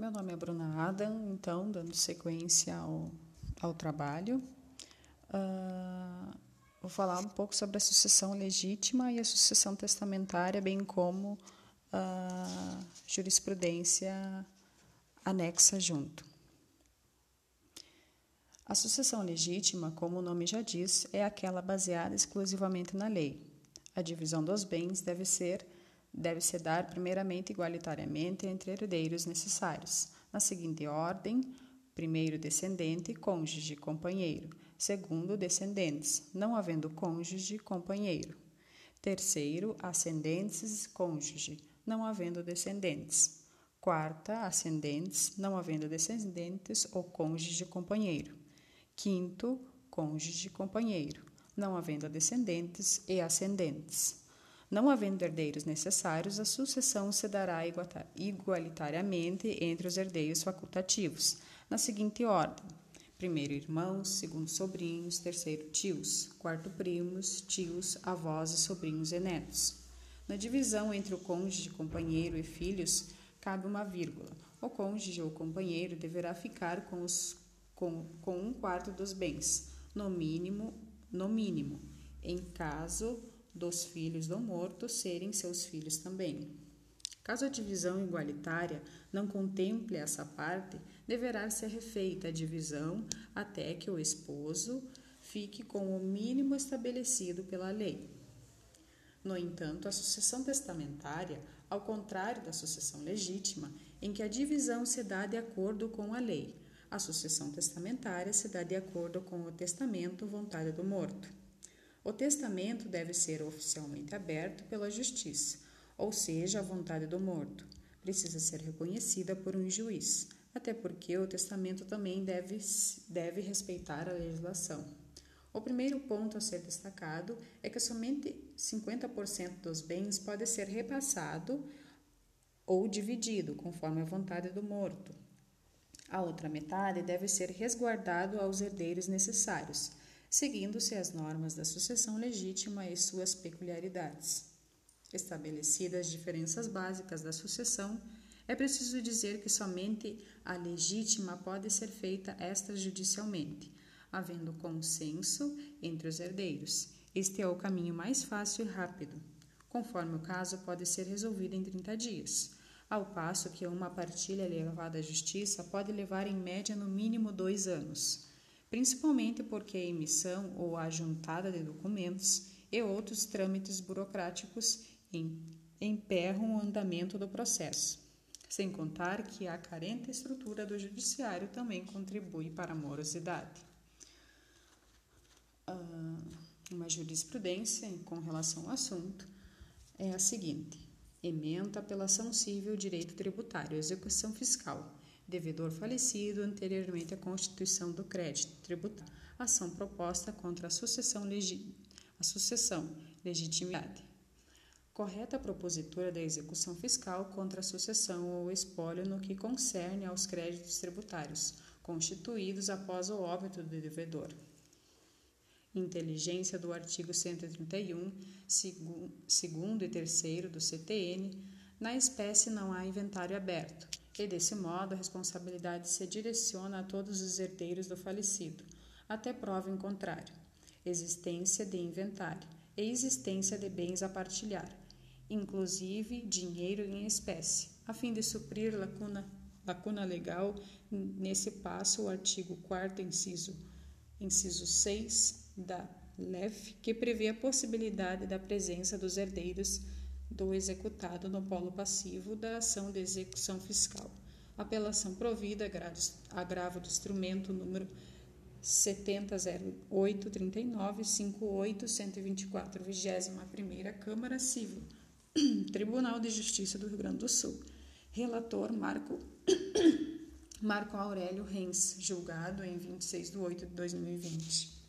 Meu nome é Bruna Adam, então, dando sequência ao, ao trabalho. Uh, vou falar um pouco sobre a sucessão legítima e a sucessão testamentária, bem como a jurisprudência anexa junto. A sucessão legítima, como o nome já diz, é aquela baseada exclusivamente na lei. A divisão dos bens deve ser deve se dar primeiramente igualitariamente entre herdeiros necessários, na seguinte ordem: primeiro descendente, cônjuge, companheiro; segundo, descendentes, não havendo cônjuge, companheiro; terceiro, ascendentes, cônjuge, não havendo descendentes; quarta, ascendentes, não havendo descendentes ou cônjuge, companheiro; quinto, cônjuge, companheiro, não havendo descendentes e ascendentes. Não havendo herdeiros necessários, a sucessão se dará igualitariamente entre os herdeiros facultativos, na seguinte ordem: primeiro irmãos, segundo sobrinhos, terceiro tios, quarto primos, tios, avós e sobrinhos e netos. Na divisão entre o cônjuge, companheiro e filhos, cabe uma vírgula. O cônjuge ou companheiro deverá ficar com, os, com, com um quarto dos bens, no mínimo, no mínimo, em caso dos filhos do morto serem seus filhos também. Caso a divisão igualitária não contemple essa parte, deverá ser refeita a divisão até que o esposo fique com o mínimo estabelecido pela lei. No entanto, a sucessão testamentária, ao contrário da sucessão legítima, em que a divisão se dá de acordo com a lei, a sucessão testamentária se dá de acordo com o testamento, vontade do morto. O testamento deve ser oficialmente aberto pela justiça, ou seja, a vontade do morto. Precisa ser reconhecida por um juiz, até porque o testamento também deve, deve respeitar a legislação. O primeiro ponto a ser destacado é que somente 50% dos bens pode ser repassado ou dividido, conforme a vontade do morto. A outra metade deve ser resguardado aos herdeiros necessários seguindo-se as normas da sucessão legítima e suas peculiaridades. Estabelecidas as diferenças básicas da sucessão, é preciso dizer que somente a legítima pode ser feita extrajudicialmente, havendo consenso entre os herdeiros. Este é o caminho mais fácil e rápido. Conforme o caso, pode ser resolvido em 30 dias, ao passo que uma partilha levada à justiça pode levar em média no mínimo dois anos principalmente porque a emissão ou a juntada de documentos e outros trâmites burocráticos emperram o andamento do processo. Sem contar que a carente estrutura do judiciário também contribui para a morosidade. Ah, uma jurisprudência com relação ao assunto é a seguinte: ementa apelação civil, direito tributário, execução fiscal devedor falecido anteriormente à constituição do crédito tributário, ação proposta contra a sucessão, legi a sucessão legitimidade. Correta propositura da execução fiscal contra a sucessão ou espólio no que concerne aos créditos tributários, constituídos após o óbito do devedor. Inteligência do artigo 131, segundo e terceiro do CTN, na espécie não há inventário aberto, e desse modo a responsabilidade se direciona a todos os herdeiros do falecido, até prova em contrário, existência de inventário e existência de bens a partilhar, inclusive dinheiro em espécie, a fim de suprir lacuna, lacuna legal. Nesse passo, o artigo 4 inciso, inciso 6 da LEF, que prevê a possibilidade da presença dos herdeiros do executado no polo passivo da ação de execução fiscal. Apelação provida, agravo do instrumento número 700839 58 124 21 Câmara Civil, Tribunal de Justiça do Rio Grande do Sul. Relator Marco Marco Aurélio Rens, julgado em 26 de 8 de 2020.